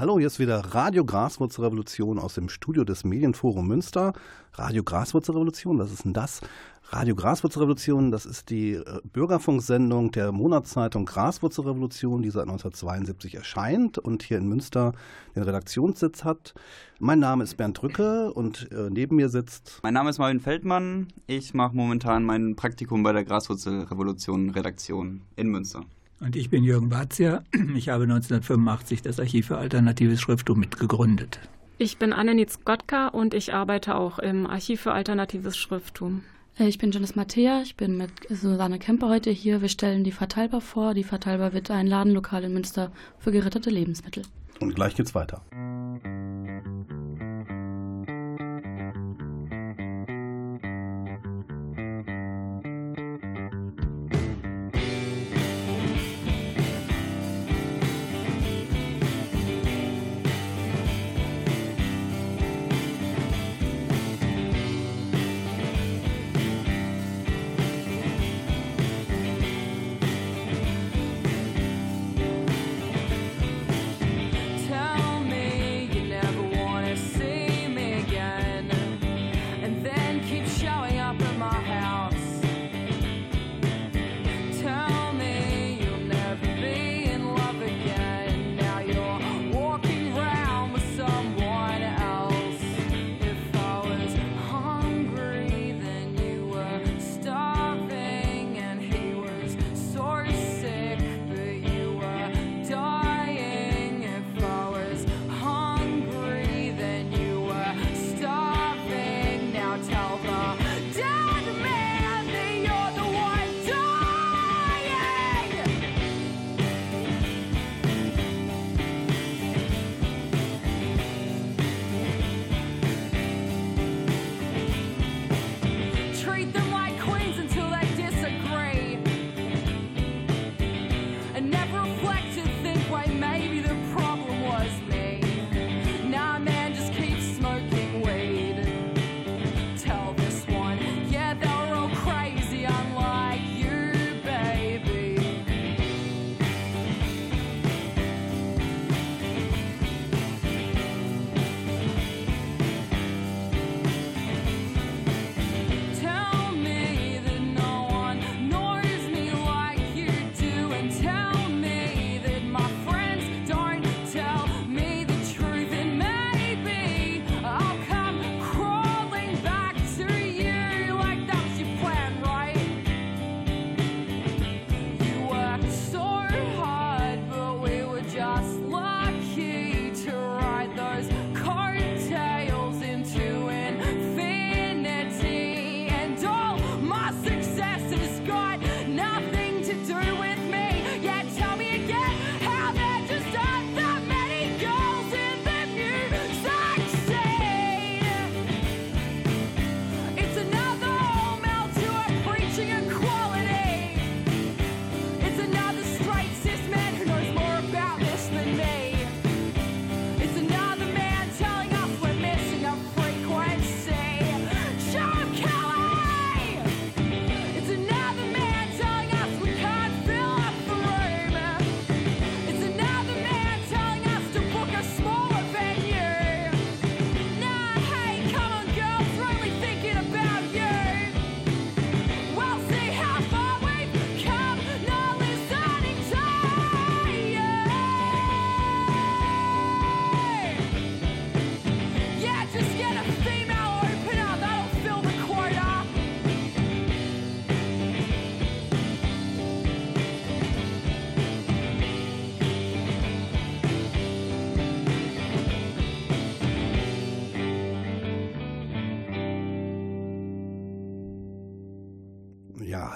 Hallo, hier ist wieder Radio Graswurzelrevolution aus dem Studio des Medienforum Münster. Radio Graswurzelrevolution, was ist denn das? Radio Graswurzelrevolution, das ist die äh, Bürgerfunksendung der Monatszeitung Graswurzelrevolution, die seit 1972 erscheint und hier in Münster den Redaktionssitz hat. Mein Name ist Bernd Drücke und äh, neben mir sitzt. Mein Name ist Marvin Feldmann. Ich mache momentan mein Praktikum bei der Graswurzelrevolution Redaktion in Münster. Und ich bin Jürgen Barzia. Ich habe 1985 das Archiv für alternatives Schrifttum mitgegründet. Ich bin Annelies Gottka und ich arbeite auch im Archiv für alternatives Schrifttum. Äh, ich bin Janice Mattea, ich bin mit Susanne Kemper heute hier. Wir stellen die Verteilbar vor. Die Verteilbar wird ein Ladenlokal in Münster für gerettete Lebensmittel. Und gleich geht's weiter.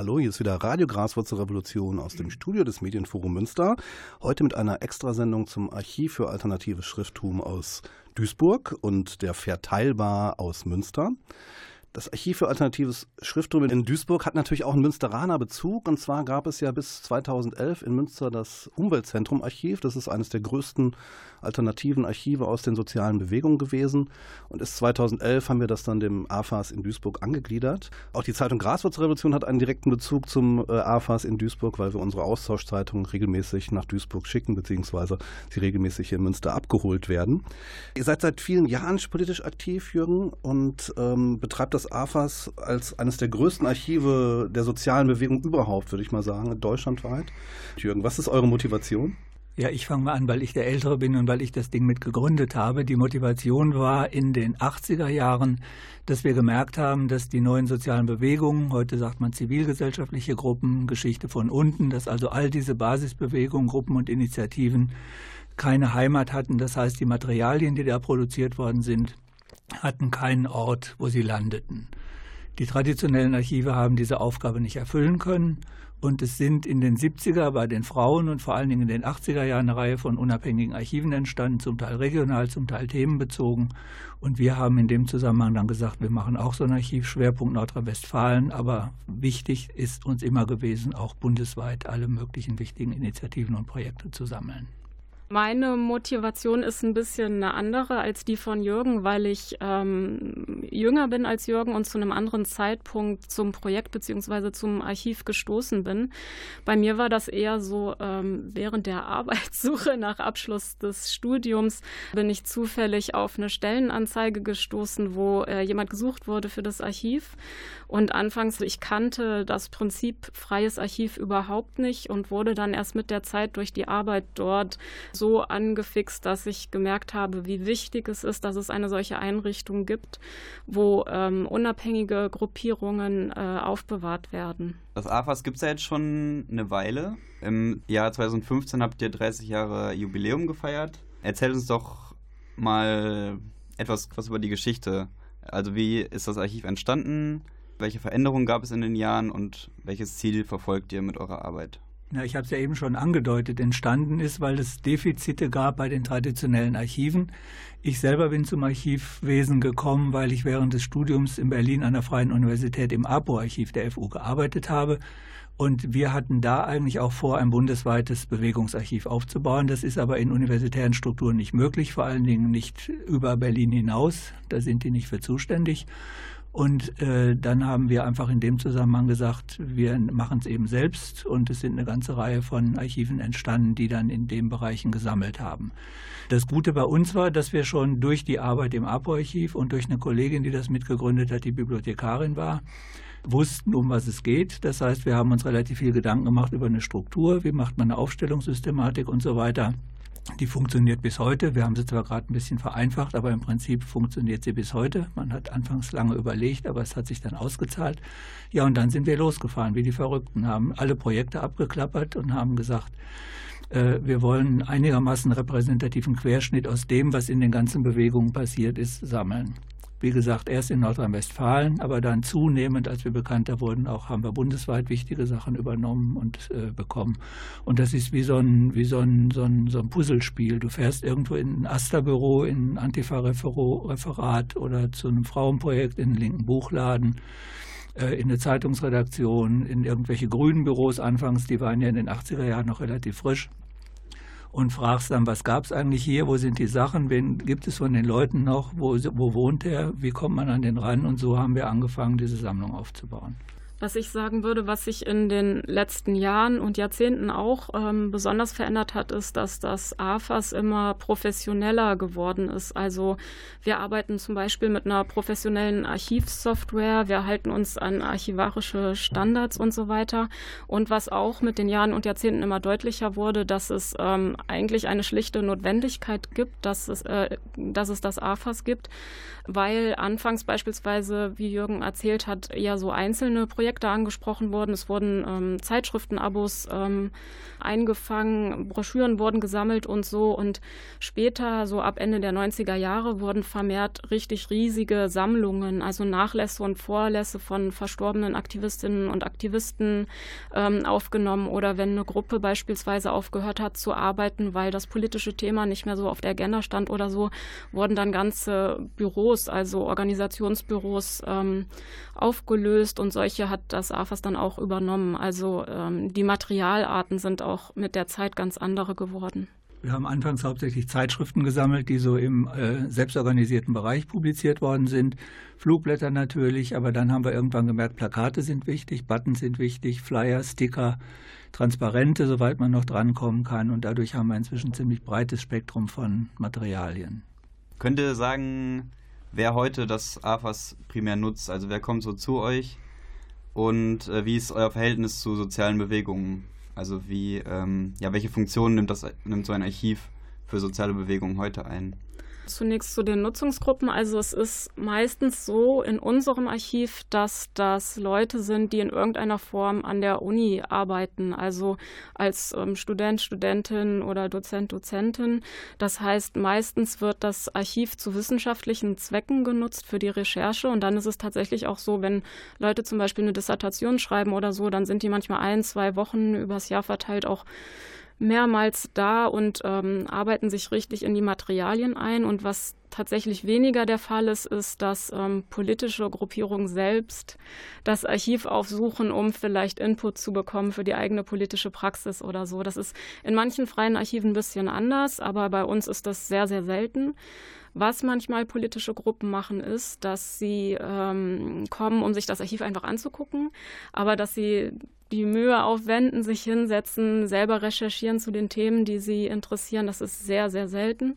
Hallo, hier ist wieder Radio Graswurzelrevolution aus dem Studio des Medienforum Münster. Heute mit einer Extrasendung zum Archiv für alternatives Schrifttum aus Duisburg und der Verteilbar aus Münster. Das Archiv für alternatives Schrifttum in Duisburg hat natürlich auch einen Münsteraner Bezug. Und zwar gab es ja bis 2011 in Münster das Umweltzentrum Archiv. Das ist eines der größten alternativen Archive aus den sozialen Bewegungen gewesen. Und ist 2011 haben wir das dann dem AFAS in Duisburg angegliedert. Auch die Zeitung Graswurzrevolution hat einen direkten Bezug zum äh, AFAS in Duisburg, weil wir unsere Austauschzeitung regelmäßig nach Duisburg schicken, beziehungsweise sie regelmäßig hier in Münster abgeholt werden. Ihr seid seit vielen Jahren politisch aktiv, Jürgen, und ähm, betreibt das das AFAS als eines der größten Archive der sozialen Bewegung überhaupt, würde ich mal sagen, deutschlandweit. Jürgen, was ist eure Motivation? Ja, ich fange mal an, weil ich der Ältere bin und weil ich das Ding mit gegründet habe. Die Motivation war in den 80er Jahren, dass wir gemerkt haben, dass die neuen sozialen Bewegungen, heute sagt man zivilgesellschaftliche Gruppen, Geschichte von unten, dass also all diese Basisbewegungen, Gruppen und Initiativen keine Heimat hatten. Das heißt, die Materialien, die da produziert worden sind, hatten keinen Ort, wo sie landeten. Die traditionellen Archive haben diese Aufgabe nicht erfüllen können und es sind in den 70er bei den Frauen und vor allen Dingen in den 80er Jahren eine Reihe von unabhängigen Archiven entstanden, zum Teil regional, zum Teil themenbezogen. Und wir haben in dem Zusammenhang dann gesagt, wir machen auch so ein Archiv, Schwerpunkt Nordrhein-Westfalen. Aber wichtig ist uns immer gewesen, auch bundesweit alle möglichen wichtigen Initiativen und Projekte zu sammeln. Meine Motivation ist ein bisschen eine andere als die von Jürgen, weil ich ähm, jünger bin als Jürgen und zu einem anderen Zeitpunkt zum Projekt bzw. zum Archiv gestoßen bin. Bei mir war das eher so, ähm, während der Arbeitssuche nach Abschluss des Studiums bin ich zufällig auf eine Stellenanzeige gestoßen, wo äh, jemand gesucht wurde für das Archiv. Und anfangs, ich kannte das Prinzip freies Archiv überhaupt nicht und wurde dann erst mit der Zeit durch die Arbeit dort so angefixt, dass ich gemerkt habe, wie wichtig es ist, dass es eine solche Einrichtung gibt, wo ähm, unabhängige Gruppierungen äh, aufbewahrt werden. Das AFAS gibt es ja jetzt schon eine Weile. Im Jahr 2015 habt ihr 30 Jahre Jubiläum gefeiert. Erzählt uns doch mal etwas was über die Geschichte. Also wie ist das Archiv entstanden? Welche Veränderungen gab es in den Jahren und welches Ziel verfolgt ihr mit eurer Arbeit? Ja, ich habe es ja eben schon angedeutet, entstanden ist, weil es Defizite gab bei den traditionellen Archiven. Ich selber bin zum Archivwesen gekommen, weil ich während des Studiums in Berlin an der Freien Universität im APO-Archiv der FU gearbeitet habe. Und wir hatten da eigentlich auch vor, ein bundesweites Bewegungsarchiv aufzubauen. Das ist aber in universitären Strukturen nicht möglich, vor allen Dingen nicht über Berlin hinaus. Da sind die nicht für zuständig. Und äh, dann haben wir einfach in dem Zusammenhang gesagt, wir machen es eben selbst und es sind eine ganze Reihe von Archiven entstanden, die dann in den Bereichen gesammelt haben. Das Gute bei uns war, dass wir schon durch die Arbeit im APO-Archiv und durch eine Kollegin, die das mitgegründet hat, die Bibliothekarin war, wussten, um was es geht. Das heißt, wir haben uns relativ viel Gedanken gemacht über eine Struktur, wie macht man eine Aufstellungssystematik und so weiter. Die funktioniert bis heute. Wir haben sie zwar gerade ein bisschen vereinfacht, aber im Prinzip funktioniert sie bis heute. Man hat anfangs lange überlegt, aber es hat sich dann ausgezahlt. Ja, und dann sind wir losgefahren, wie die Verrückten, haben alle Projekte abgeklappert und haben gesagt, äh, wir wollen einigermaßen repräsentativen Querschnitt aus dem, was in den ganzen Bewegungen passiert ist, sammeln. Wie gesagt, erst in Nordrhein-Westfalen, aber dann zunehmend, als wir bekannter wurden, auch haben wir bundesweit wichtige Sachen übernommen und äh, bekommen. Und das ist wie so ein, wie so ein, so ein, so ein Puzzlespiel. Du fährst irgendwo in ein Asta-Büro, in ein Antifa-Referat oder zu einem Frauenprojekt in einen linken Buchladen äh, in eine Zeitungsredaktion, in irgendwelche grünen Büros anfangs, die waren ja in den 80er Jahren noch relativ frisch und fragst dann, was gab es eigentlich hier, wo sind die Sachen, wen gibt es von den Leuten noch, wo, wo wohnt er, wie kommt man an den ran? Und so haben wir angefangen, diese Sammlung aufzubauen. Was ich sagen würde, was sich in den letzten Jahren und Jahrzehnten auch ähm, besonders verändert hat, ist, dass das AFAS immer professioneller geworden ist. Also wir arbeiten zum Beispiel mit einer professionellen Archivsoftware, wir halten uns an archivarische Standards und so weiter. Und was auch mit den Jahren und Jahrzehnten immer deutlicher wurde, dass es ähm, eigentlich eine schlichte Notwendigkeit gibt, dass es, äh, dass es das AFAS gibt, weil anfangs beispielsweise, wie Jürgen erzählt hat, eher so einzelne Projekte Projekte angesprochen wurden. Es wurden ähm, Zeitschriftenabos ähm, eingefangen, Broschüren wurden gesammelt und so. Und später, so ab Ende der 90er Jahre, wurden vermehrt richtig riesige Sammlungen, also Nachlässe und Vorlässe von verstorbenen Aktivistinnen und Aktivisten ähm, aufgenommen oder wenn eine Gruppe beispielsweise aufgehört hat zu arbeiten, weil das politische Thema nicht mehr so auf der Agenda stand oder so, wurden dann ganze Büros, also Organisationsbüros ähm, aufgelöst und solche hat das AFAS dann auch übernommen. Also ähm, die Materialarten sind auch mit der Zeit ganz andere geworden. Wir haben anfangs hauptsächlich Zeitschriften gesammelt, die so im äh, selbstorganisierten Bereich publiziert worden sind. Flugblätter natürlich, aber dann haben wir irgendwann gemerkt, Plakate sind wichtig, Buttons sind wichtig, Flyer, Sticker, Transparente, soweit man noch drankommen kann. Und dadurch haben wir inzwischen ein ziemlich breites Spektrum von Materialien. Könnt ihr sagen, wer heute das AFAS primär nutzt? Also wer kommt so zu euch? Und äh, wie ist euer Verhältnis zu sozialen Bewegungen? Also wie, ähm, ja, welche Funktion nimmt das nimmt so ein Archiv für soziale Bewegungen heute ein? Zunächst zu den Nutzungsgruppen. Also es ist meistens so in unserem Archiv, dass das Leute sind, die in irgendeiner Form an der Uni arbeiten, also als ähm, Student, Studentin oder Dozent, Dozentin. Das heißt, meistens wird das Archiv zu wissenschaftlichen Zwecken genutzt für die Recherche und dann ist es tatsächlich auch so, wenn Leute zum Beispiel eine Dissertation schreiben oder so, dann sind die manchmal ein, zwei Wochen übers Jahr verteilt auch mehrmals da und ähm, arbeiten sich richtig in die Materialien ein. Und was tatsächlich weniger der Fall ist, ist, dass ähm, politische Gruppierungen selbst das Archiv aufsuchen, um vielleicht Input zu bekommen für die eigene politische Praxis oder so. Das ist in manchen freien Archiven ein bisschen anders, aber bei uns ist das sehr, sehr selten. Was manchmal politische Gruppen machen, ist, dass sie ähm, kommen, um sich das Archiv einfach anzugucken, aber dass sie die Mühe aufwenden, sich hinsetzen, selber recherchieren zu den Themen, die sie interessieren. Das ist sehr, sehr selten.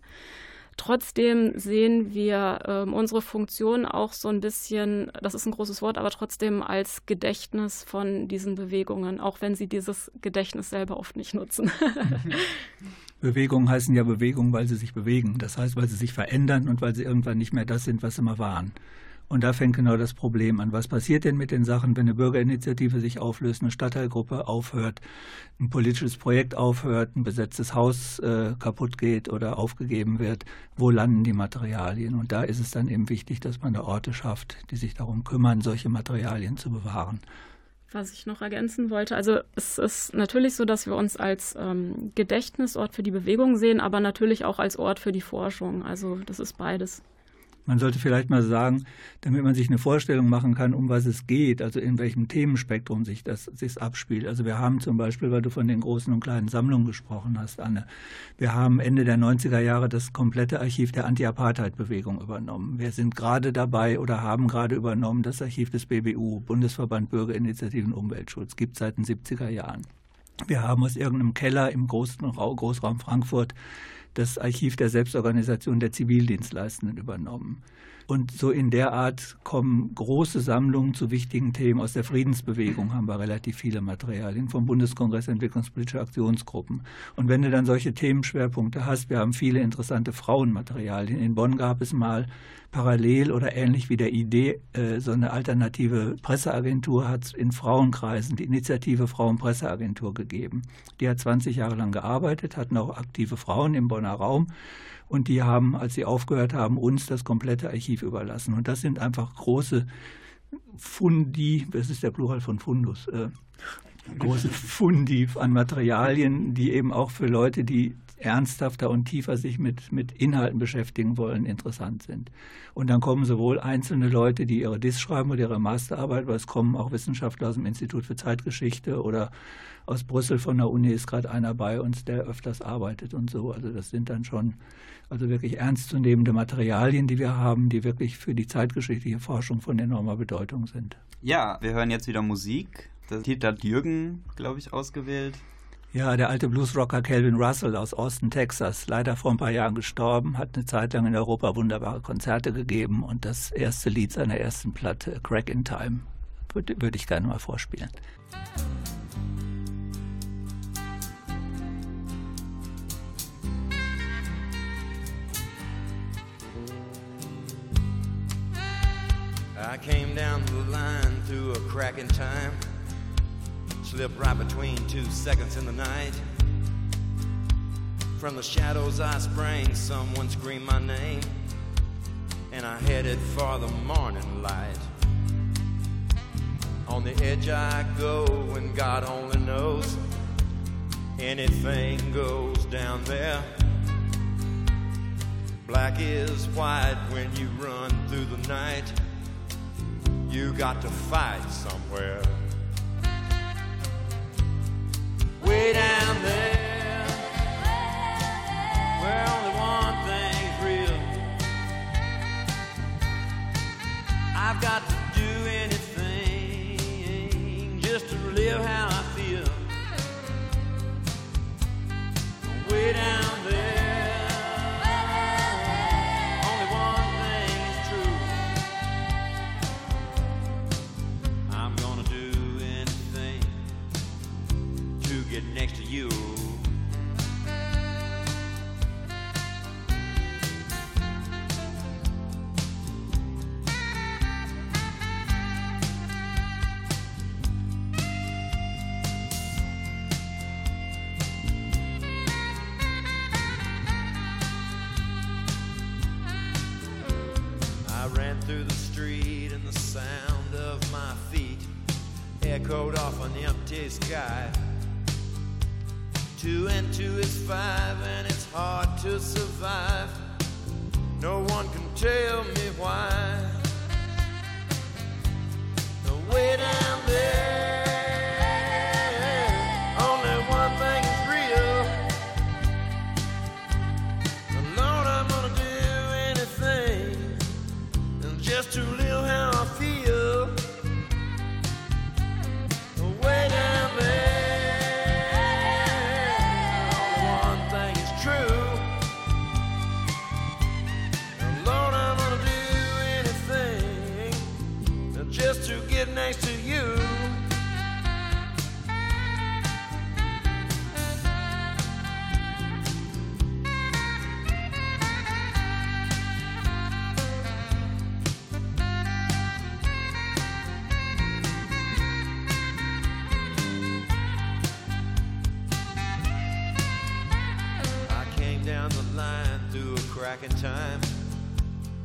Trotzdem sehen wir äh, unsere Funktion auch so ein bisschen, das ist ein großes Wort, aber trotzdem als Gedächtnis von diesen Bewegungen, auch wenn sie dieses Gedächtnis selber oft nicht nutzen. Bewegungen heißen ja Bewegungen, weil sie sich bewegen. Das heißt, weil sie sich verändern und weil sie irgendwann nicht mehr das sind, was sie mal waren. Und da fängt genau das Problem an. Was passiert denn mit den Sachen, wenn eine Bürgerinitiative sich auflöst, eine Stadtteilgruppe aufhört, ein politisches Projekt aufhört, ein besetztes Haus äh, kaputt geht oder aufgegeben wird? Wo landen die Materialien? Und da ist es dann eben wichtig, dass man da Orte schafft, die sich darum kümmern, solche Materialien zu bewahren. Was ich noch ergänzen wollte, also es ist natürlich so, dass wir uns als ähm, Gedächtnisort für die Bewegung sehen, aber natürlich auch als Ort für die Forschung. Also das ist beides. Man sollte vielleicht mal sagen, damit man sich eine Vorstellung machen kann, um was es geht, also in welchem Themenspektrum sich das sich abspielt. Also wir haben zum Beispiel, weil du von den großen und kleinen Sammlungen gesprochen hast, Anne, wir haben Ende der 90er Jahre das komplette Archiv der Anti-Apartheid-Bewegung übernommen. Wir sind gerade dabei oder haben gerade übernommen das Archiv des BBU, Bundesverband Bürgerinitiativen Umweltschutz, gibt seit den 70er Jahren. Wir haben aus irgendeinem Keller im Großraum Frankfurt das Archiv der Selbstorganisation der Zivildienstleistenden übernommen. Und so in der Art kommen große Sammlungen zu wichtigen Themen. Aus der Friedensbewegung haben wir relativ viele Materialien, vom Bundeskongress Entwicklungspolitische Aktionsgruppen. Und wenn du dann solche Themenschwerpunkte hast, wir haben viele interessante Frauenmaterialien. In Bonn gab es mal parallel oder ähnlich wie der Idee, äh, so eine alternative Presseagentur hat in Frauenkreisen die Initiative Frauenpresseagentur gegeben. Die hat 20 Jahre lang gearbeitet, hatten auch aktive Frauen im Bonner Raum und die haben, als sie aufgehört haben, uns das komplette Archiv überlassen. Und das sind einfach große Fundi, das ist der Plural von Fundus, äh, große Fundi an Materialien, die eben auch für Leute, die ernsthafter und tiefer sich mit, mit Inhalten beschäftigen wollen, interessant sind. Und dann kommen sowohl einzelne Leute, die ihre Diss schreiben oder ihre Masterarbeit, aber es kommen auch Wissenschaftler aus dem Institut für Zeitgeschichte oder aus Brüssel von der Uni ist gerade einer bei uns, der öfters arbeitet und so. Also das sind dann schon also wirklich ernstzunehmende Materialien, die wir haben, die wirklich für die zeitgeschichtliche Forschung von enormer Bedeutung sind. Ja, wir hören jetzt wieder Musik. Das Titel hat Jürgen, glaube ich, ausgewählt. Ja, der alte Bluesrocker Calvin Russell aus Austin, Texas, leider vor ein paar Jahren gestorben, hat eine Zeit lang in Europa wunderbare Konzerte gegeben und das erste Lied seiner ersten Platte, Crack in Time, würde, würde ich gerne mal vorspielen. I came down the line through a crack in time. Slipped right between two seconds in the night. From the shadows I sprang, someone screamed my name. And I headed for the morning light. On the edge I go, and God only knows. Anything goes down there. Black is white when you run through the night. You got to fight somewhere. Way down there, where only one thing's real. I've got to do anything just to live how I feel. Way down there, down the line through a crack in time.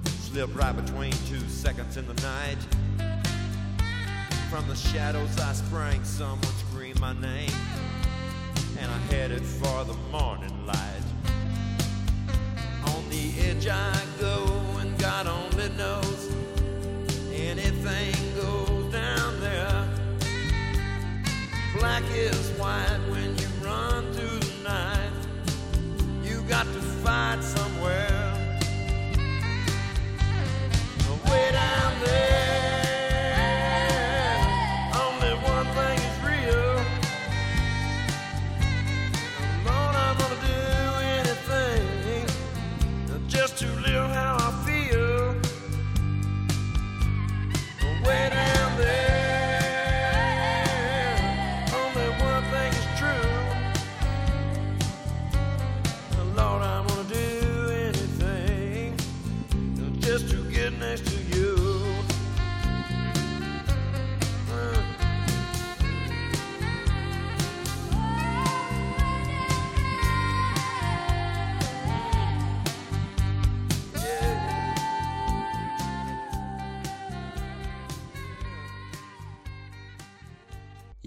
Slipped right between two seconds in the night. From the shadows I sprang, someone screamed my name. And I headed for the morning light. On the edge I go, and God only knows. Anything goes down there. Black is white got to find somewhere.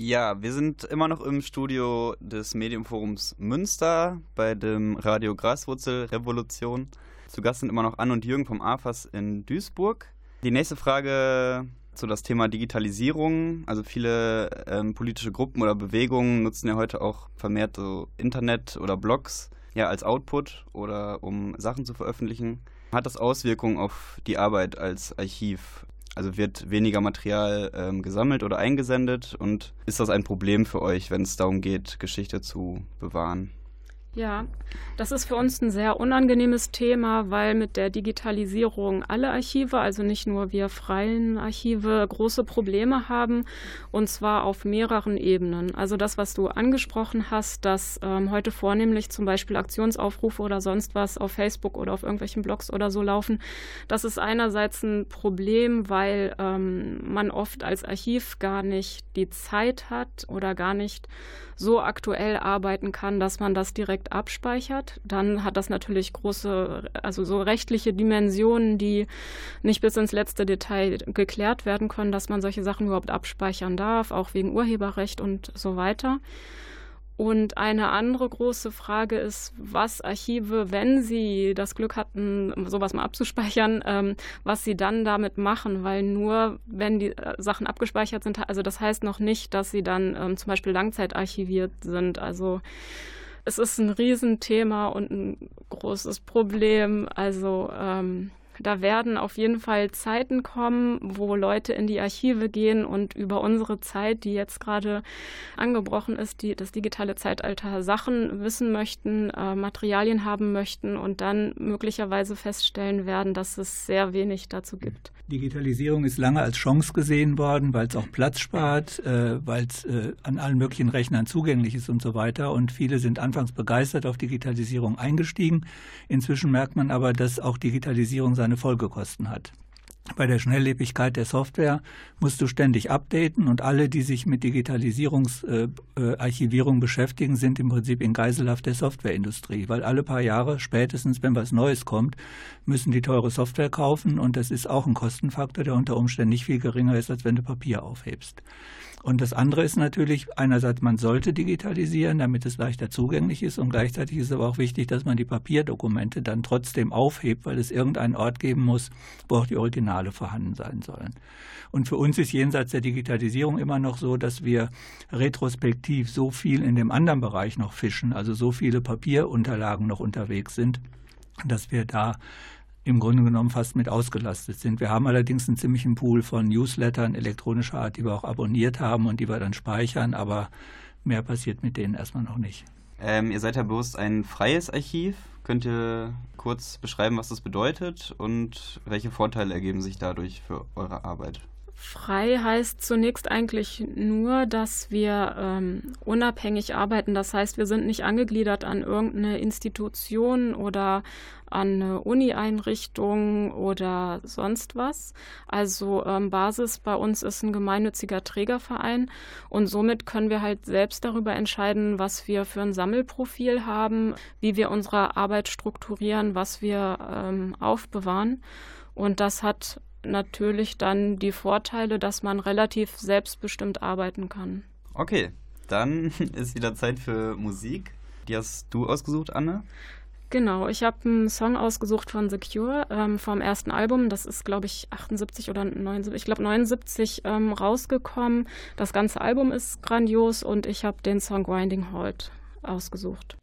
Ja, wir sind immer noch im Studio des Medienforums Münster bei dem Radio Graswurzel Revolution. Zu Gast sind immer noch Ann und Jürgen vom AFAS in Duisburg. Die nächste Frage zu das Thema Digitalisierung. Also viele ähm, politische Gruppen oder Bewegungen nutzen ja heute auch vermehrt so Internet oder Blogs ja als Output oder um Sachen zu veröffentlichen. Hat das Auswirkungen auf die Arbeit als Archiv? Also wird weniger Material ähm, gesammelt oder eingesendet und ist das ein Problem für euch, wenn es darum geht, Geschichte zu bewahren? Ja, das ist für uns ein sehr unangenehmes Thema, weil mit der Digitalisierung alle Archive, also nicht nur wir freien Archive, große Probleme haben und zwar auf mehreren Ebenen. Also das, was du angesprochen hast, dass ähm, heute vornehmlich zum Beispiel Aktionsaufrufe oder sonst was auf Facebook oder auf irgendwelchen Blogs oder so laufen, das ist einerseits ein Problem, weil ähm, man oft als Archiv gar nicht die Zeit hat oder gar nicht so aktuell arbeiten kann, dass man das direkt abspeichert. Dann hat das natürlich große, also so rechtliche Dimensionen, die nicht bis ins letzte Detail geklärt werden können, dass man solche Sachen überhaupt abspeichern darf, auch wegen Urheberrecht und so weiter. Und eine andere große Frage ist, was Archive, wenn sie das Glück hatten, sowas mal abzuspeichern, ähm, was sie dann damit machen, weil nur wenn die äh, Sachen abgespeichert sind, also das heißt noch nicht, dass sie dann ähm, zum Beispiel langzeitarchiviert sind. Also es ist ein Riesenthema und ein großes Problem. Also ähm, da werden auf jeden Fall Zeiten kommen, wo Leute in die Archive gehen und über unsere Zeit, die jetzt gerade angebrochen ist, die, das digitale Zeitalter, Sachen wissen möchten, äh, Materialien haben möchten und dann möglicherweise feststellen werden, dass es sehr wenig dazu gibt. Digitalisierung ist lange als Chance gesehen worden, weil es auch Platz spart, äh, weil es äh, an allen möglichen Rechnern zugänglich ist und so weiter. Und viele sind anfangs begeistert auf Digitalisierung eingestiegen. Inzwischen merkt man aber, dass auch Digitalisierung seine Folgekosten hat. Bei der Schnelllebigkeit der Software musst du ständig updaten und alle, die sich mit Digitalisierungsarchivierung äh, äh, beschäftigen, sind im Prinzip in Geiselhaft der Softwareindustrie, weil alle paar Jahre, spätestens wenn was Neues kommt, müssen die teure Software kaufen und das ist auch ein Kostenfaktor, der unter Umständen nicht viel geringer ist, als wenn du Papier aufhebst. Und das andere ist natürlich, einerseits, man sollte digitalisieren, damit es leichter zugänglich ist. Und gleichzeitig ist aber auch wichtig, dass man die Papierdokumente dann trotzdem aufhebt, weil es irgendeinen Ort geben muss, wo auch die Originale vorhanden sein sollen. Und für uns ist jenseits der Digitalisierung immer noch so, dass wir retrospektiv so viel in dem anderen Bereich noch fischen, also so viele Papierunterlagen noch unterwegs sind, dass wir da im Grunde genommen fast mit ausgelastet sind. Wir haben allerdings einen ziemlichen Pool von Newslettern elektronischer Art, die wir auch abonniert haben und die wir dann speichern, aber mehr passiert mit denen erstmal noch nicht. Ähm, ihr seid ja bewusst ein freies Archiv. Könnt ihr kurz beschreiben, was das bedeutet und welche Vorteile ergeben sich dadurch für eure Arbeit? Frei heißt zunächst eigentlich nur, dass wir ähm, unabhängig arbeiten. Das heißt, wir sind nicht angegliedert an irgendeine Institution oder an eine Uni-Einrichtung oder sonst was. Also ähm, Basis bei uns ist ein gemeinnütziger Trägerverein und somit können wir halt selbst darüber entscheiden, was wir für ein Sammelprofil haben, wie wir unsere Arbeit strukturieren, was wir ähm, aufbewahren. Und das hat natürlich dann die Vorteile, dass man relativ selbstbestimmt arbeiten kann. Okay, dann ist wieder Zeit für Musik. Die hast du ausgesucht, Anne? Genau, ich habe einen Song ausgesucht von The Cure ähm, vom ersten Album. Das ist, glaube ich, 78 oder 79, ich glaube 79 ähm, rausgekommen. Das ganze Album ist grandios und ich habe den Song Grinding Halt ausgesucht.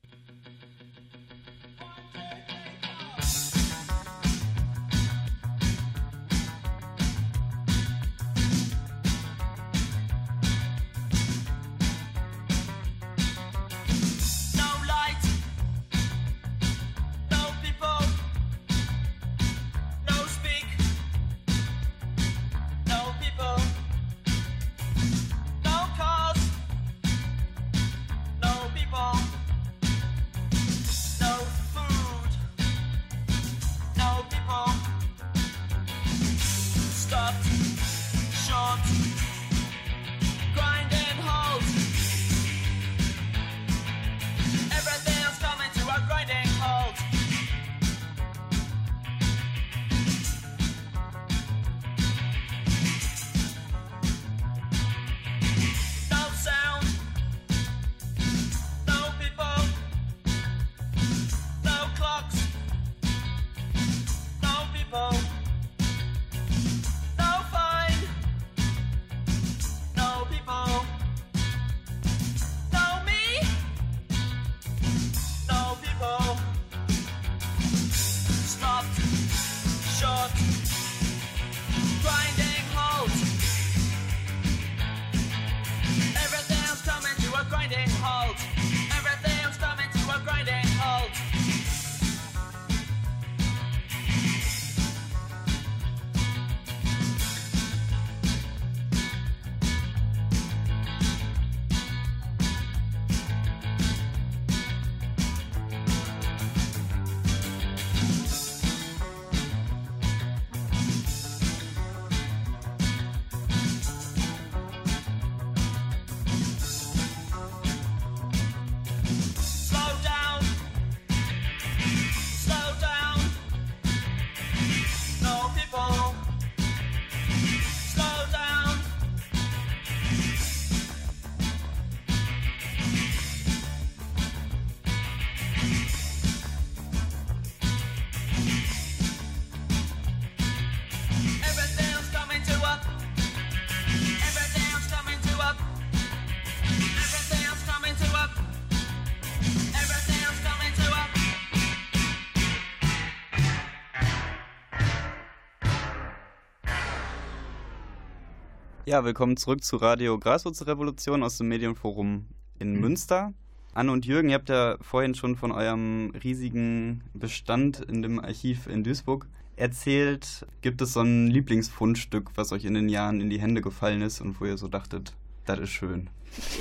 Ja, willkommen zurück zu Radio Graswurzelrevolution aus dem Medienforum in mhm. Münster. Anne und Jürgen, ihr habt ja vorhin schon von eurem riesigen Bestand in dem Archiv in Duisburg erzählt. Gibt es so ein Lieblingsfundstück, was euch in den Jahren in die Hände gefallen ist und wo ihr so dachtet, das ist schön?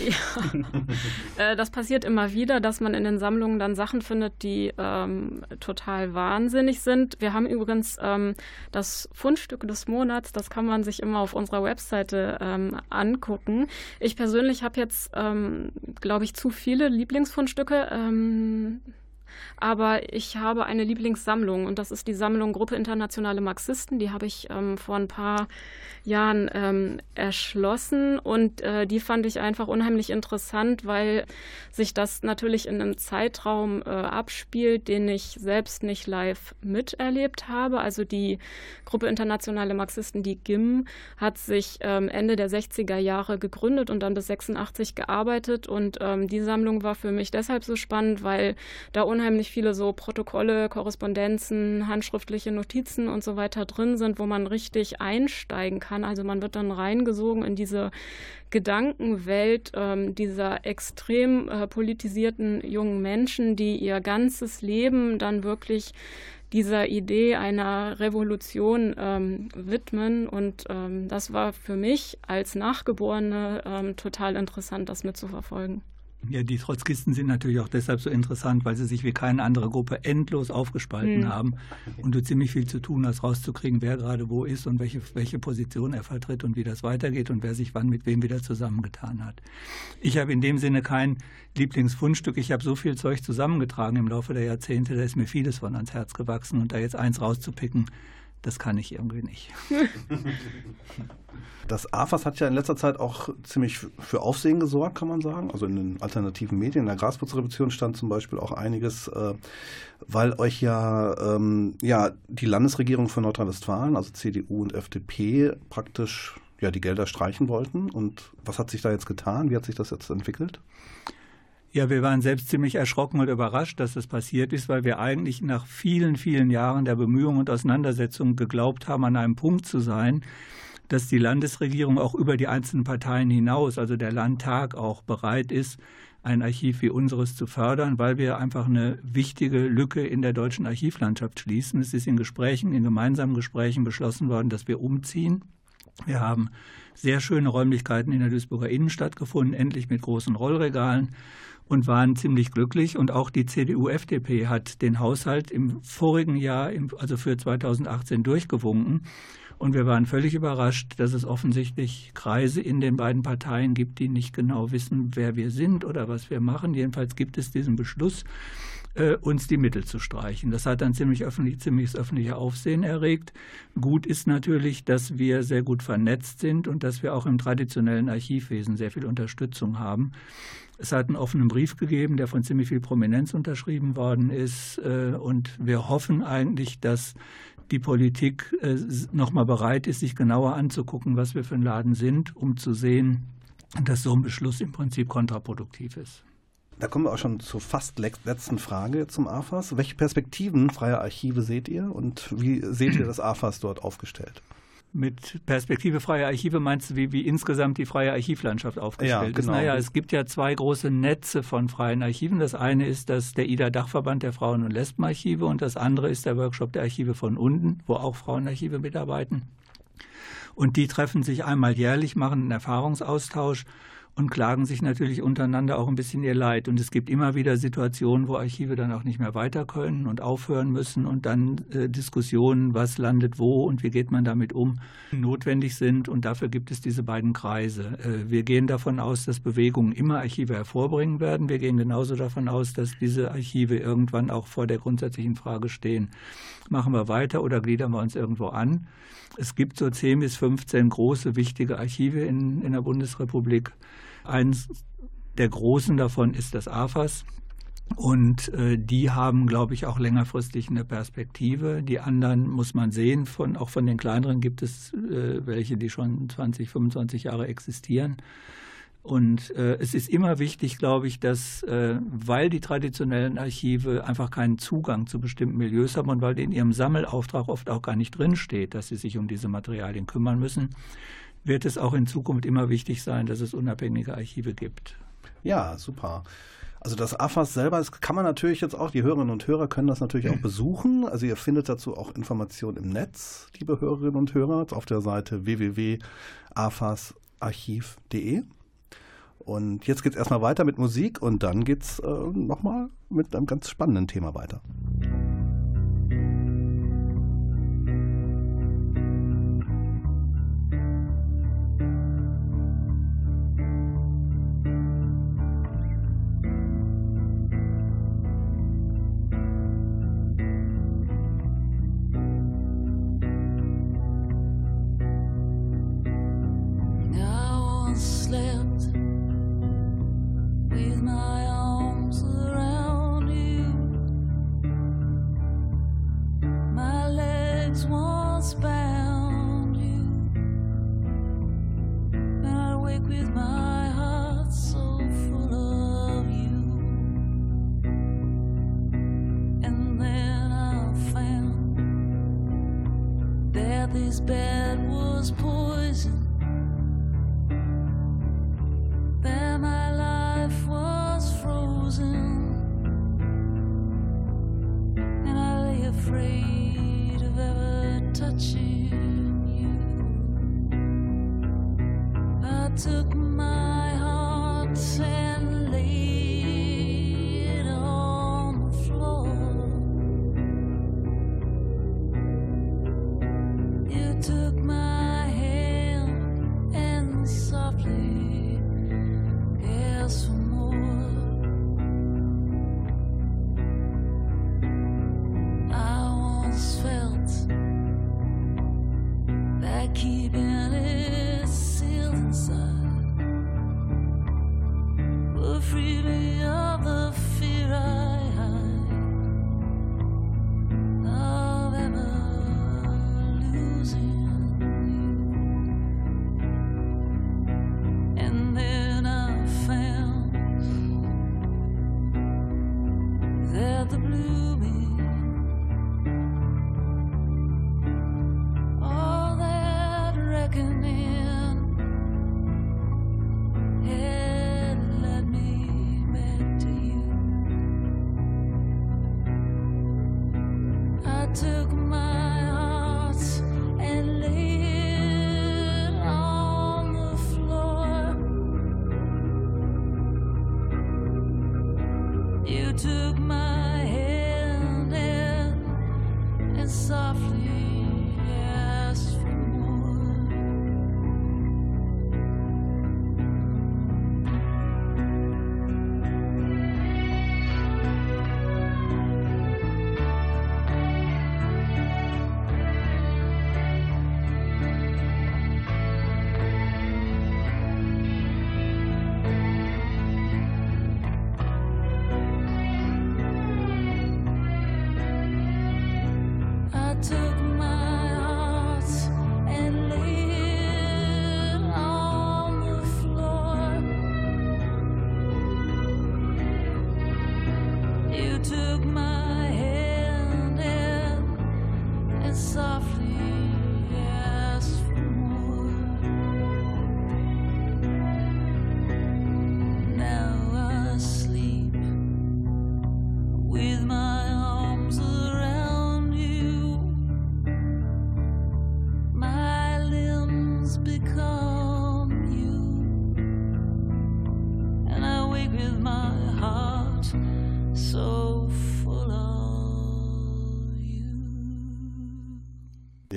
Ja, äh, das passiert immer wieder, dass man in den Sammlungen dann Sachen findet, die ähm, total wahnsinnig sind. Wir haben übrigens ähm, das Fundstück des Monats, das kann man sich immer auf unserer Webseite ähm, angucken. Ich persönlich habe jetzt, ähm, glaube ich, zu viele Lieblingsfundstücke. Aber ich habe eine Lieblingssammlung und das ist die Sammlung Gruppe Internationale Marxisten. Die habe ich ähm, vor ein paar Jahren ähm, erschlossen und äh, die fand ich einfach unheimlich interessant, weil sich das natürlich in einem Zeitraum äh, abspielt, den ich selbst nicht live miterlebt habe. Also die Gruppe Internationale Marxisten, die GIM, hat sich ähm, Ende der 60er Jahre gegründet und dann bis 86 gearbeitet und ähm, die Sammlung war für mich deshalb so spannend, weil da unheimlich viele so Protokolle, Korrespondenzen, handschriftliche Notizen und so weiter drin sind, wo man richtig einsteigen kann. Also man wird dann reingesogen in diese Gedankenwelt ähm, dieser extrem äh, politisierten jungen Menschen, die ihr ganzes Leben dann wirklich dieser Idee einer Revolution ähm, widmen. Und ähm, das war für mich als Nachgeborene ähm, total interessant, das mitzuverfolgen. Ja, die Trotzkisten sind natürlich auch deshalb so interessant, weil sie sich wie keine andere Gruppe endlos aufgespalten mhm. haben und du ziemlich viel zu tun hast, rauszukriegen, wer gerade wo ist und welche, welche Position er vertritt und wie das weitergeht und wer sich wann mit wem wieder zusammengetan hat. Ich habe in dem Sinne kein Lieblingsfundstück. Ich habe so viel Zeug zusammengetragen im Laufe der Jahrzehnte, da ist mir vieles von ans Herz gewachsen und da jetzt eins rauszupicken, das kann ich irgendwie nicht. Das AFAS hat ja in letzter Zeit auch ziemlich für Aufsehen gesorgt, kann man sagen. Also in den alternativen Medien, in der Grasputzrevolution stand zum Beispiel auch einiges, äh, weil euch ja, ähm, ja die Landesregierung von Nordrhein-Westfalen, also CDU und FDP, praktisch ja die Gelder streichen wollten. Und was hat sich da jetzt getan? Wie hat sich das jetzt entwickelt? Ja, wir waren selbst ziemlich erschrocken und überrascht, dass das passiert ist, weil wir eigentlich nach vielen, vielen Jahren der Bemühungen und Auseinandersetzungen geglaubt haben, an einem Punkt zu sein, dass die Landesregierung auch über die einzelnen Parteien hinaus, also der Landtag, auch bereit ist, ein Archiv wie unseres zu fördern, weil wir einfach eine wichtige Lücke in der deutschen Archivlandschaft schließen. Es ist in Gesprächen, in gemeinsamen Gesprächen beschlossen worden, dass wir umziehen. Wir haben sehr schöne Räumlichkeiten in der Duisburger Innenstadt gefunden, endlich mit großen Rollregalen und waren ziemlich glücklich. Und auch die CDU-FDP hat den Haushalt im vorigen Jahr, also für 2018, durchgewunken. Und wir waren völlig überrascht, dass es offensichtlich Kreise in den beiden Parteien gibt, die nicht genau wissen, wer wir sind oder was wir machen. Jedenfalls gibt es diesen Beschluss, äh, uns die Mittel zu streichen. Das hat dann ziemlich öffentlich, ziemliches öffentliche Aufsehen erregt. Gut ist natürlich, dass wir sehr gut vernetzt sind und dass wir auch im traditionellen Archivwesen sehr viel Unterstützung haben. Es hat einen offenen Brief gegeben, der von ziemlich viel Prominenz unterschrieben worden ist. Äh, und wir hoffen eigentlich, dass die Politik äh, nochmal bereit ist, sich genauer anzugucken, was wir für ein Laden sind, um zu sehen, dass so ein Beschluss im Prinzip kontraproduktiv ist. Da kommen wir auch schon zur fast letzten Frage zum AFAS. Welche Perspektiven freier Archive seht ihr und wie seht ihr das AFAS dort aufgestellt? Mit Perspektive freie Archive meinst du, wie, wie insgesamt die freie Archivlandschaft aufgestellt ja, genau. ist? Naja, es gibt ja zwei große Netze von freien Archiven. Das eine ist das der IDA-Dachverband der Frauen- und Lesbenarchive und das andere ist der Workshop der Archive von unten, wo auch Frauenarchive mitarbeiten. Und die treffen sich einmal jährlich, machen einen Erfahrungsaustausch und klagen sich natürlich untereinander auch ein bisschen ihr Leid. Und es gibt immer wieder Situationen, wo Archive dann auch nicht mehr weiter können und aufhören müssen und dann äh, Diskussionen, was landet wo und wie geht man damit um, notwendig sind. Und dafür gibt es diese beiden Kreise. Äh, wir gehen davon aus, dass Bewegungen immer Archive hervorbringen werden. Wir gehen genauso davon aus, dass diese Archive irgendwann auch vor der grundsätzlichen Frage stehen, machen wir weiter oder gliedern wir uns irgendwo an. Es gibt so 10 bis 15 große, wichtige Archive in, in der Bundesrepublik. Eins der großen davon ist das AFAS. Und äh, die haben, glaube ich, auch längerfristig eine Perspektive. Die anderen muss man sehen. Von, auch von den kleineren gibt es äh, welche, die schon 20, 25 Jahre existieren. Und äh, es ist immer wichtig, glaube ich, dass, äh, weil die traditionellen Archive einfach keinen Zugang zu bestimmten Milieus haben und weil in ihrem Sammelauftrag oft auch gar nicht drinsteht, dass sie sich um diese Materialien kümmern müssen, wird es auch in Zukunft immer wichtig sein, dass es unabhängige Archive gibt. Ja, super. Also das AFAS selber, das kann man natürlich jetzt auch, die Hörerinnen und Hörer können das natürlich auch besuchen. Also ihr findet dazu auch Informationen im Netz, liebe Hörerinnen und Hörer, auf der Seite www.afasarchiv.de. Und jetzt geht es erstmal weiter mit Musik und dann geht es äh, nochmal mit einem ganz spannenden Thema weiter.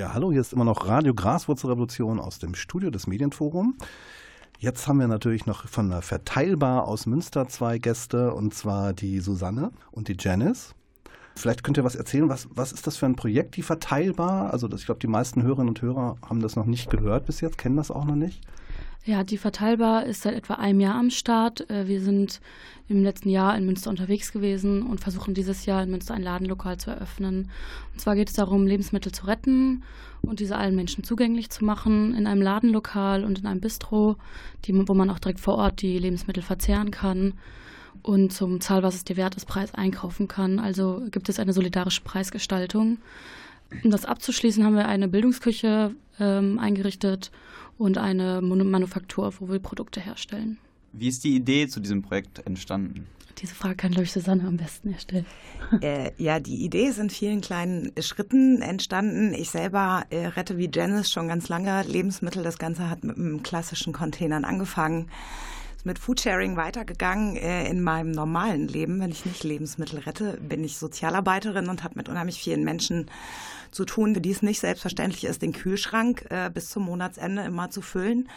Hallo, hier ist immer noch Radio Graswurzelrevolution aus dem Studio des Medienforum. Jetzt haben wir natürlich noch von der Verteilbar aus Münster zwei Gäste, und zwar die Susanne und die Janice. Vielleicht könnt ihr was erzählen, was, was ist das für ein Projekt, die Verteilbar? Also das, ich glaube, die meisten Hörerinnen und Hörer haben das noch nicht gehört bis jetzt, kennen das auch noch nicht. Ja, die Verteilbar ist seit etwa einem Jahr am Start. Äh, wir sind im letzten Jahr in Münster unterwegs gewesen und versuchen dieses Jahr in Münster ein Ladenlokal zu eröffnen. Und zwar geht es darum, Lebensmittel zu retten und diese allen Menschen zugänglich zu machen in einem Ladenlokal und in einem Bistro, die, wo man auch direkt vor Ort die Lebensmittel verzehren kann und zum Zahl, was es dir wert ist, Preis einkaufen kann. Also gibt es eine solidarische Preisgestaltung. Um das abzuschließen, haben wir eine Bildungsküche ähm, eingerichtet und eine Manufaktur, wo wir Produkte herstellen. Wie ist die Idee zu diesem Projekt entstanden? Diese Frage kann, glaube ich, Susanne am besten erstellen. Äh, ja, die Idee ist in vielen kleinen Schritten entstanden. Ich selber äh, rette wie Janice schon ganz lange Lebensmittel. Das Ganze hat mit einem klassischen Containern angefangen. Ist mit Foodsharing weitergegangen äh, in meinem normalen Leben. Wenn ich nicht Lebensmittel rette, bin ich Sozialarbeiterin und habe mit unheimlich vielen Menschen zu tun, für die es nicht selbstverständlich ist, den Kühlschrank äh, bis zum Monatsende immer zu füllen.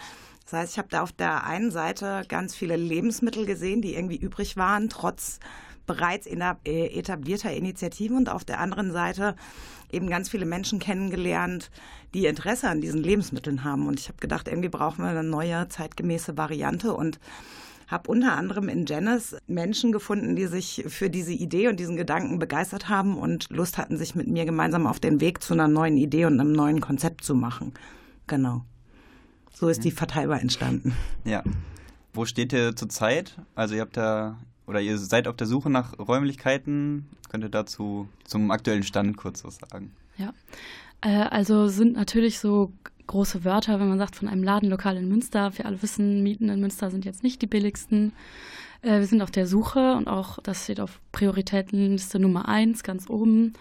Das heißt, ich habe da auf der einen Seite ganz viele Lebensmittel gesehen, die irgendwie übrig waren, trotz bereits äh, etablierter Initiativen und auf der anderen Seite eben ganz viele Menschen kennengelernt, die Interesse an diesen Lebensmitteln haben. Und ich habe gedacht, irgendwie brauchen wir eine neue, zeitgemäße Variante und habe unter anderem in Janice Menschen gefunden, die sich für diese Idee und diesen Gedanken begeistert haben und Lust hatten, sich mit mir gemeinsam auf den Weg zu einer neuen Idee und einem neuen Konzept zu machen. Genau. So ist die verteilbar entstanden. Ja. Wo steht ihr zurzeit? Also ihr habt da oder ihr seid auf der Suche nach Räumlichkeiten. Könnt ihr dazu zum aktuellen Stand kurz was sagen? Ja. Äh, also sind natürlich so große Wörter, wenn man sagt, von einem Ladenlokal in Münster. Wir alle wissen, Mieten in Münster sind jetzt nicht die billigsten. Äh, wir sind auf der Suche und auch das steht auf Prioritätenliste Nummer eins ganz oben.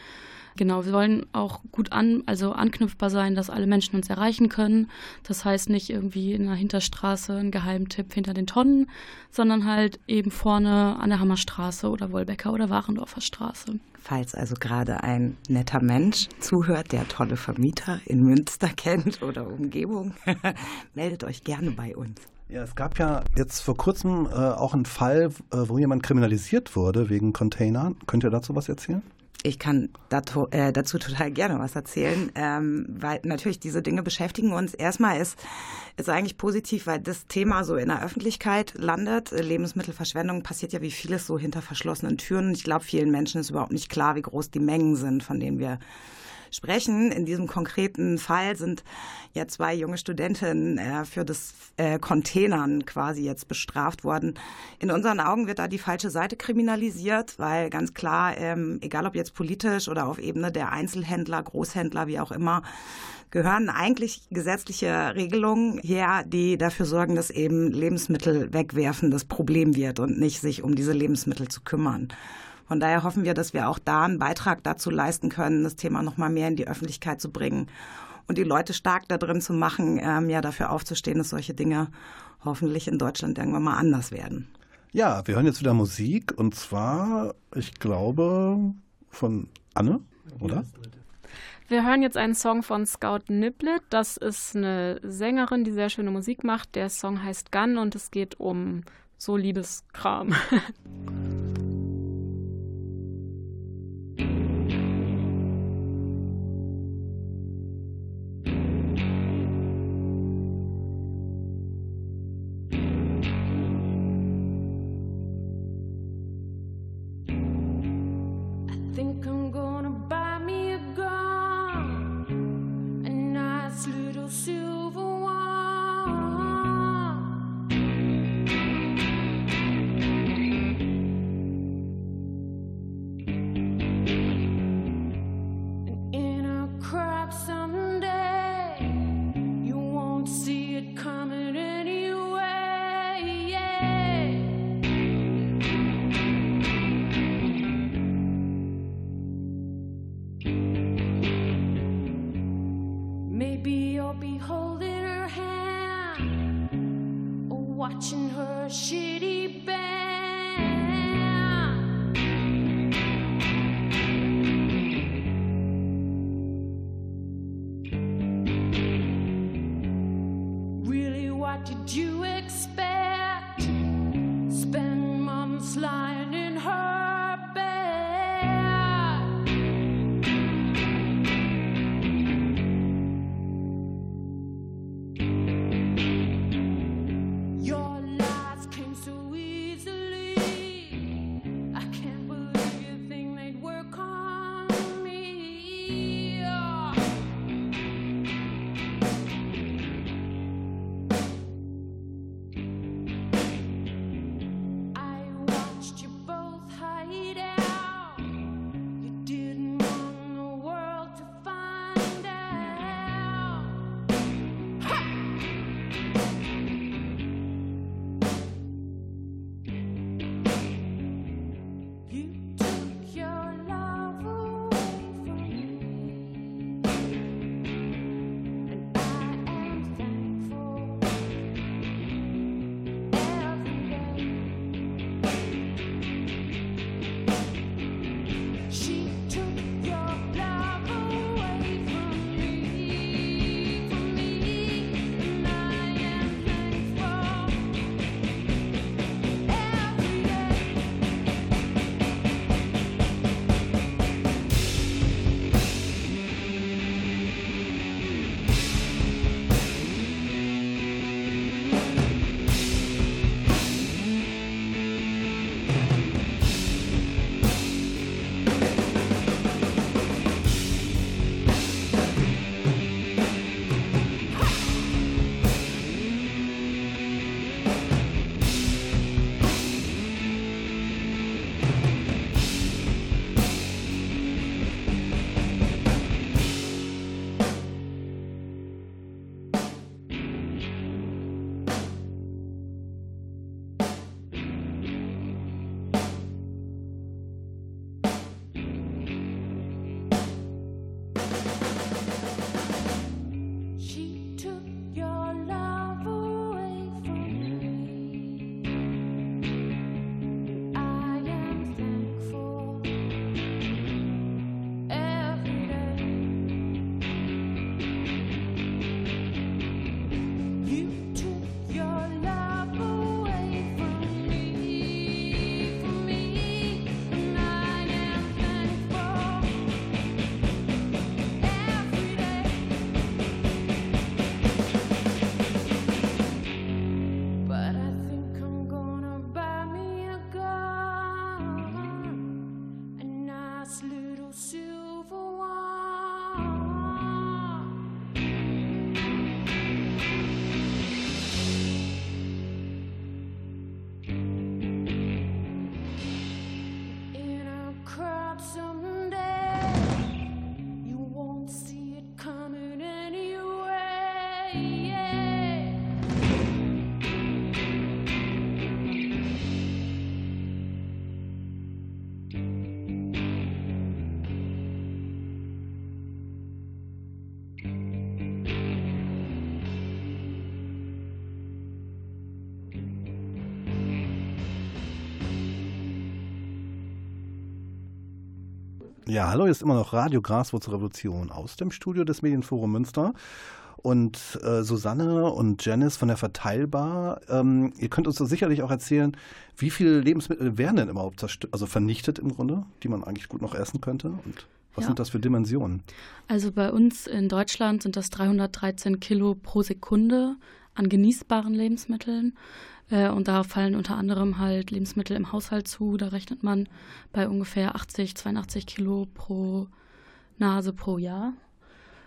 Genau, wir wollen auch gut an, also anknüpfbar sein, dass alle Menschen uns erreichen können. Das heißt nicht irgendwie in einer Hinterstraße ein Geheimtipp hinter den Tonnen, sondern halt eben vorne an der Hammerstraße oder Wolbecker oder Warendorfer Straße. Falls also gerade ein netter Mensch zuhört, der tolle Vermieter in Münster kennt oder Umgebung, meldet euch gerne bei uns. Ja, es gab ja jetzt vor kurzem äh, auch einen Fall, äh, wo jemand kriminalisiert wurde wegen Containern. Könnt ihr dazu was erzählen? Ich kann dazu, äh, dazu total gerne was erzählen, ähm, weil natürlich diese Dinge beschäftigen uns. Erstmal ist ist eigentlich positiv, weil das Thema so in der Öffentlichkeit landet. Lebensmittelverschwendung passiert ja wie vieles so hinter verschlossenen Türen. Ich glaube, vielen Menschen ist überhaupt nicht klar, wie groß die Mengen sind, von denen wir sprechen. In diesem konkreten Fall sind ja zwei junge Studentinnen äh, für das äh, Containern quasi jetzt bestraft worden. In unseren Augen wird da die falsche Seite kriminalisiert, weil ganz klar, ähm, egal ob jetzt politisch oder auf Ebene der Einzelhändler, Großhändler, wie auch immer, gehören eigentlich gesetzliche Regelungen her, die dafür sorgen, dass eben Lebensmittel wegwerfen das Problem wird und nicht sich um diese Lebensmittel zu kümmern. Von daher hoffen wir, dass wir auch da einen Beitrag dazu leisten können, das Thema noch mal mehr in die Öffentlichkeit zu bringen und die Leute stark da drin zu machen, ähm, ja dafür aufzustehen, dass solche Dinge hoffentlich in Deutschland irgendwann mal anders werden. Ja, wir hören jetzt wieder Musik und zwar, ich glaube, von Anne, oder? Wir hören jetzt einen Song von Scout Niblet. Das ist eine Sängerin, die sehr schöne Musik macht. Der Song heißt Gun und es geht um so Liebeskram. Ja, hallo, hier ist immer noch Radio Graswurzelrevolution aus dem Studio des Medienforum Münster. Und äh, Susanne und Janice von der Verteilbar, ähm, ihr könnt uns sicherlich auch erzählen, wie viele Lebensmittel werden denn überhaupt also vernichtet im Grunde, die man eigentlich gut noch essen könnte? Und was ja. sind das für Dimensionen? Also bei uns in Deutschland sind das 313 Kilo pro Sekunde an genießbaren Lebensmitteln. Äh, und da fallen unter anderem halt Lebensmittel im Haushalt zu. Da rechnet man bei ungefähr 80, 82 Kilo pro Nase pro Jahr.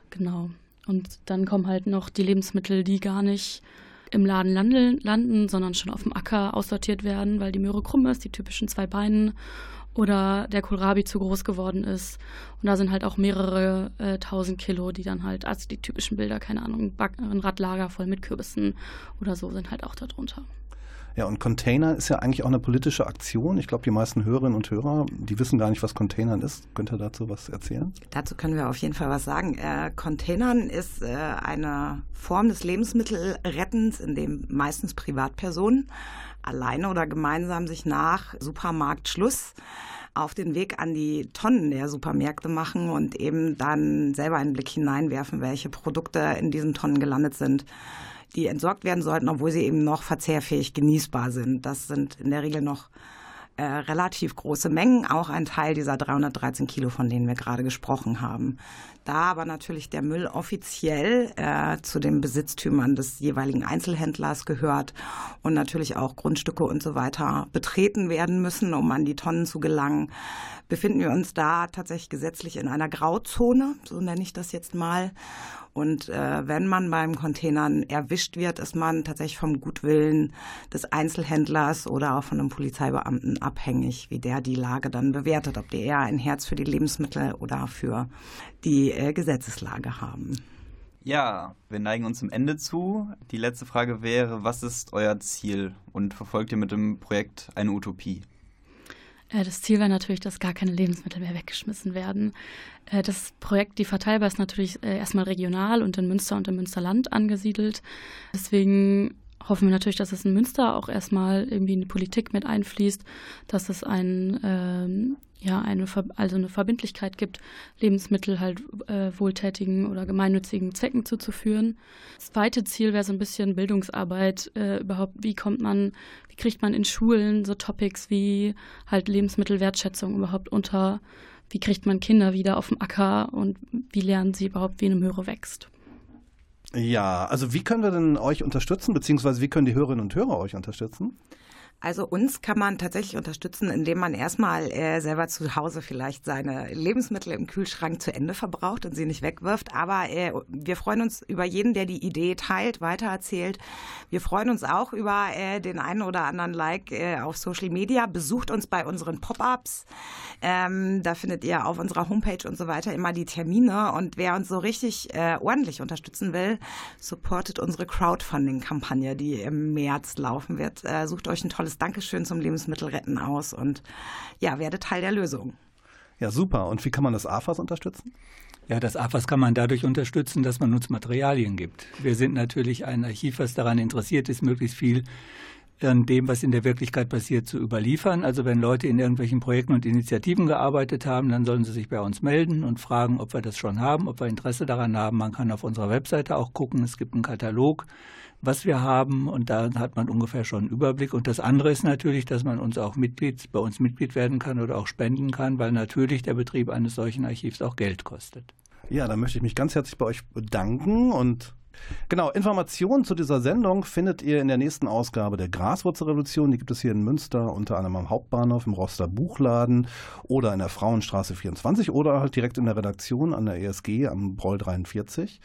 Genau. Und dann kommen halt noch die Lebensmittel, die gar nicht im Laden landen, sondern schon auf dem Acker aussortiert werden, weil die Möhre krumm ist, die typischen zwei Beinen oder der Kohlrabi zu groß geworden ist. Und da sind halt auch mehrere äh, tausend Kilo, die dann halt, also die typischen Bilder, keine Ahnung, ein Radlager voll mit Kürbissen oder so sind halt auch darunter. Ja, und Container ist ja eigentlich auch eine politische Aktion. Ich glaube, die meisten Hörerinnen und Hörer, die wissen gar nicht, was Containern ist. Könnt ihr dazu was erzählen? Dazu können wir auf jeden Fall was sagen. Äh, Containern ist äh, eine Form des Lebensmittelrettens, in dem meistens Privatpersonen alleine oder gemeinsam sich nach Supermarktschluss auf den Weg an die Tonnen der Supermärkte machen und eben dann selber einen Blick hineinwerfen, welche Produkte in diesen Tonnen gelandet sind die entsorgt werden sollten, obwohl sie eben noch verzehrfähig genießbar sind. Das sind in der Regel noch äh, relativ große Mengen, auch ein Teil dieser 313 Kilo, von denen wir gerade gesprochen haben. Da aber natürlich der Müll offiziell äh, zu den Besitztümern des jeweiligen Einzelhändlers gehört und natürlich auch Grundstücke und so weiter betreten werden müssen, um an die Tonnen zu gelangen, befinden wir uns da tatsächlich gesetzlich in einer Grauzone, so nenne ich das jetzt mal. Und äh, wenn man beim Containern erwischt wird, ist man tatsächlich vom Gutwillen des Einzelhändlers oder auch von einem Polizeibeamten abhängig, wie der die Lage dann bewertet, ob die eher ein Herz für die Lebensmittel oder für die äh, Gesetzeslage haben. Ja, wir neigen uns zum Ende zu. Die letzte Frage wäre, was ist euer Ziel und verfolgt ihr mit dem Projekt eine Utopie? Äh, das Ziel wäre natürlich, dass gar keine Lebensmittel mehr weggeschmissen werden. Äh, das Projekt Die Verteilbar ist natürlich äh, erstmal regional und in Münster und im Münsterland angesiedelt. Deswegen hoffen wir natürlich, dass es in Münster auch erstmal irgendwie in die Politik mit einfließt, dass es ein, ähm, ja, eine, also eine Verbindlichkeit gibt, Lebensmittel halt äh, wohltätigen oder gemeinnützigen Zwecken zuzuführen. Das zweite Ziel wäre so ein bisschen Bildungsarbeit, äh, überhaupt, wie kommt man, wie kriegt man in Schulen so Topics wie halt Lebensmittelwertschätzung überhaupt unter, wie kriegt man Kinder wieder auf dem Acker und wie lernen sie überhaupt, wie eine Möhre wächst. Ja, also wie können wir denn euch unterstützen, beziehungsweise wie können die Hörerinnen und Hörer euch unterstützen? Also uns kann man tatsächlich unterstützen, indem man erstmal äh, selber zu Hause vielleicht seine Lebensmittel im Kühlschrank zu Ende verbraucht und sie nicht wegwirft. Aber äh, wir freuen uns über jeden, der die Idee teilt, weitererzählt. Wir freuen uns auch über äh, den einen oder anderen Like äh, auf Social Media. Besucht uns bei unseren Pop-ups. Ähm, da findet ihr auf unserer Homepage und so weiter immer die Termine. Und wer uns so richtig äh, ordentlich unterstützen will, supportet unsere Crowdfunding-Kampagne, die im März laufen wird. Äh, sucht euch ein tolles tolles Dankeschön zum Lebensmittelretten aus und ja, werde Teil der Lösung. Ja, super. Und wie kann man das AFAS unterstützen? Ja, das AFAS kann man dadurch unterstützen, dass man uns Materialien gibt. Wir sind natürlich ein Archiv, was daran interessiert ist, möglichst viel an dem, was in der Wirklichkeit passiert, zu überliefern. Also wenn Leute in irgendwelchen Projekten und Initiativen gearbeitet haben, dann sollen sie sich bei uns melden und fragen, ob wir das schon haben, ob wir Interesse daran haben. Man kann auf unserer Webseite auch gucken, es gibt einen Katalog was wir haben und da hat man ungefähr schon einen Überblick. Und das andere ist natürlich, dass man uns auch Mitglied, bei uns Mitglied werden kann oder auch spenden kann, weil natürlich der Betrieb eines solchen Archivs auch Geld kostet. Ja, dann möchte ich mich ganz herzlich bei euch bedanken und Genau, Informationen zu dieser Sendung findet ihr in der nächsten Ausgabe der Graswurzelrevolution. Die gibt es hier in Münster, unter anderem am Hauptbahnhof, im Roster Buchladen oder in der Frauenstraße 24 oder halt direkt in der Redaktion an der ESG am Broll 43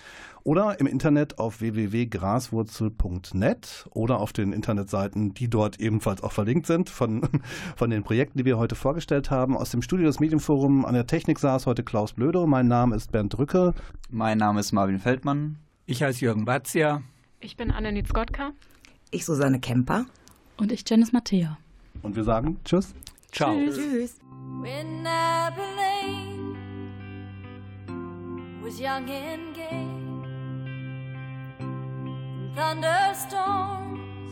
oder im Internet auf www.graswurzel.net oder auf den Internetseiten, die dort ebenfalls auch verlinkt sind von, von den Projekten, die wir heute vorgestellt haben. Aus dem Studio des Medienforum an der Technik saß heute Klaus Blödo. Mein Name ist Bernd Drücke. Mein Name ist Marvin Feldmann. Ich heiße Jürgen Batzia. Ich bin Annelies Gottka. Ich Susanne Kemper. Und ich Janice Mattea. Und wir sagen Tschüss. Ciao. Tschüss. Tschüss. When was young and gay Thunderstorms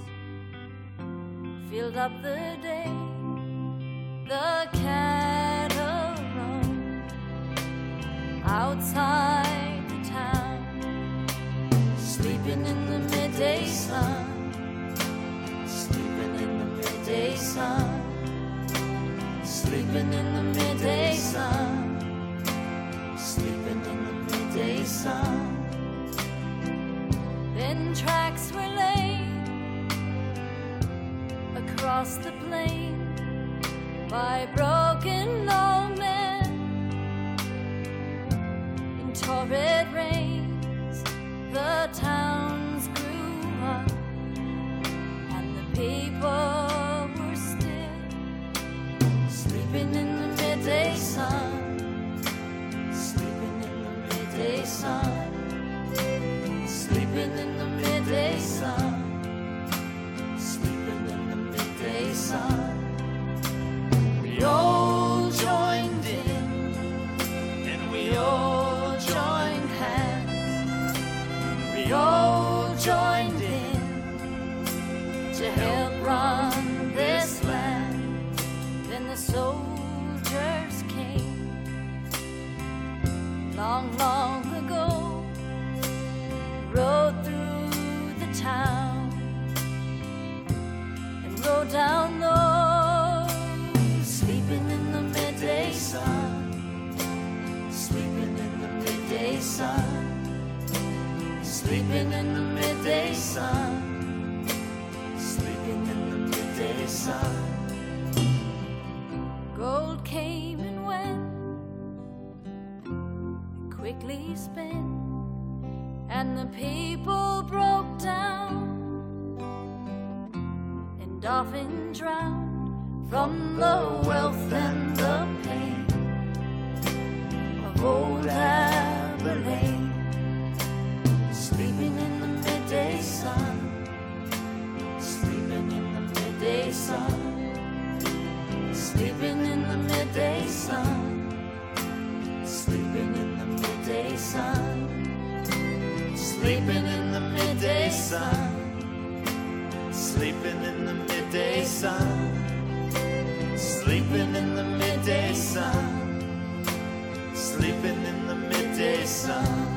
filled up the day The cattle run outside the town, sleeping in the midday sun, sleeping in the midday sun, sleeping in the midday sun, sleeping in the midday sun. Then tracks were laid across the plain by broken old in torrid rains. The towns quickly spent, and the people broke down and often drowned from the wealth and the pain of old Abilene, sleeping in the midday sun, sleeping in the midday sun, sleeping in the midday sun. Sleeping in the midday sun, sleeping in the midday sun, sleeping in the midday sun.